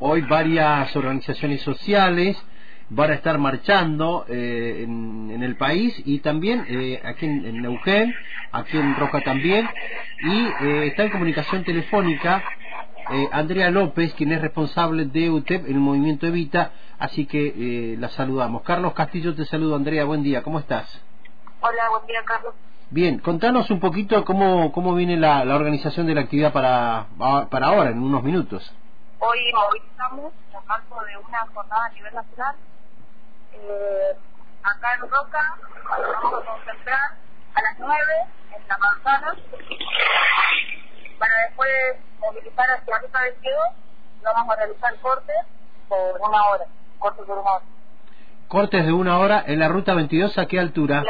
hoy varias organizaciones sociales van a estar marchando eh, en, el país y también eh, aquí en, Neuquén, aquí en Roca también, y eh, está en comunicación telefónica Andrea López, quien es responsable de UTEP en el movimiento Evita, así que la saludamos. Carlos Castillo te saludo, Andrea, buen día, ¿cómo estás? Hola, buen día, Carlos. Bien, contanos un poquito cómo, cómo viene la, la organización de la actividad para, para ahora, en unos minutos. Hoy movilizamos en marco de una jornada a nivel nacional eh, acá en Roca, vamos a concentrar a las 9 en la manzana para después movilizar hacia Ruta 22 vamos a realizar cortes por una hora, cortes por una hora. Cortes de una hora en la Ruta 22, ¿a qué altura?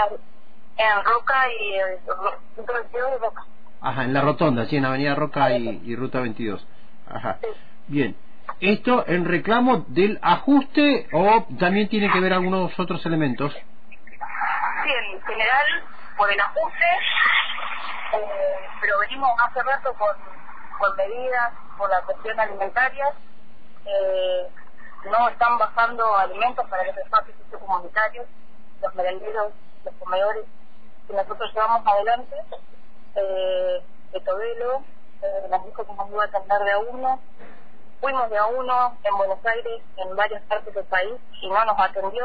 en Roca y eh, Ruta 22 y Roca. Ajá, en la rotonda, sí, en Avenida Roca y, y Ruta 22. Ajá. Bien esto en reclamo del ajuste o también tiene que ver algunos otros elementos? Sí, en general por el ajuste, eh, pero venimos hace rato con, con medidas por la cuestión alimentaria. Eh, no están bajando alimentos para los espacios comunitarios, los merenderos, los comedores que nosotros llevamos adelante. Eh, de Tobelo, eh, las que nos iba a atender de a uno, Fuimos de a uno en Buenos Aires, en varias partes del país, y no nos atendió.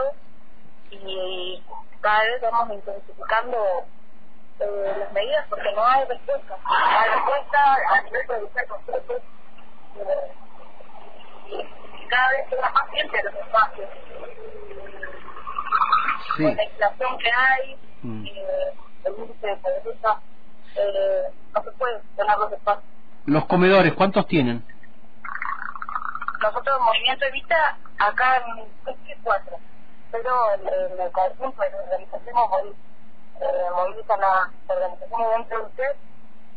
Y cada vez vamos intensificando eh, las medidas porque no hay respuesta. No hay respuesta a nivel concretos. Eh, y cada vez queda más gente los espacios. Sí. Con la inflación que hay, mm. eh, el índice de pobreza, eh, no se puede tener los espacios. ¿Los comedores cuántos tienen? Nosotros Movimiento Evita acá en Pesque cuatro, pero en el conjunto de la organización eh, movilizan las organizaciones dentro de usted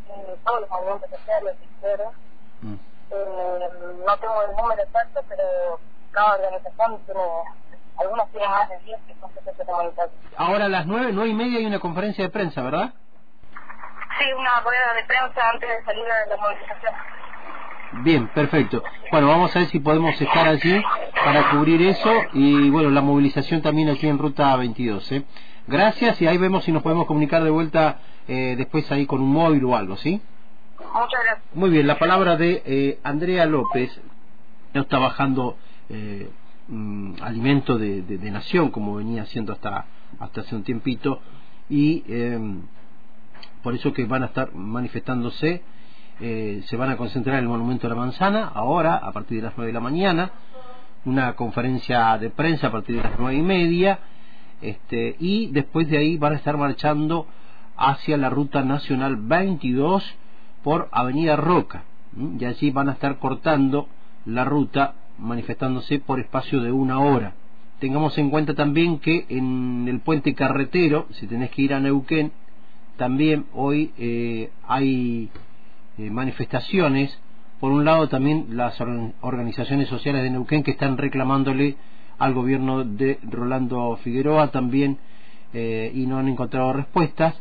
y todos los movimientos sociales, izquierda. Mm. Eh, no tengo el número exacto, pero cada organización tiene, algunas tienen más de 10 que son comunitarios. Ahora a las nueve, nueve y media hay una conferencia de prensa, ¿verdad? Sí, una rueda de prensa antes de salir a la movilización. Bien, perfecto. Bueno, vamos a ver si podemos estar allí para cubrir eso y bueno, la movilización también aquí en Ruta 22. ¿eh? Gracias y ahí vemos si nos podemos comunicar de vuelta eh, después ahí con un móvil o algo, ¿sí? Muchas gracias. Muy bien, la palabra de eh, Andrea López. No está bajando eh, mm, alimento de, de, nación como venía haciendo hasta, hasta hace un tiempito y em, por eso que van a estar manifestándose eh, se van a concentrar en el Monumento de la Manzana, ahora, a partir de las nueve de la mañana, una conferencia de prensa a partir de las nueve y media, este, y después de ahí van a estar marchando hacia la Ruta Nacional 22 por Avenida Roca, y allí van a estar cortando la ruta, manifestándose por espacio de una hora. Tengamos en cuenta también que en el puente carretero, si tenés que ir a Neuquén, también hoy eh, hay eh, manifestaciones. Por un lado también las organizaciones sociales de Neuquén que están reclamándole al gobierno de Rolando Figueroa también eh, y no han encontrado respuestas.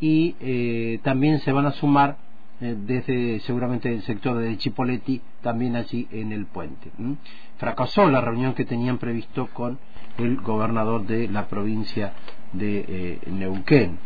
Y eh, también se van a sumar desde seguramente el sector de Chipoletti también allí en el puente. Fracasó la reunión que tenían previsto con el gobernador de la provincia de Neuquén.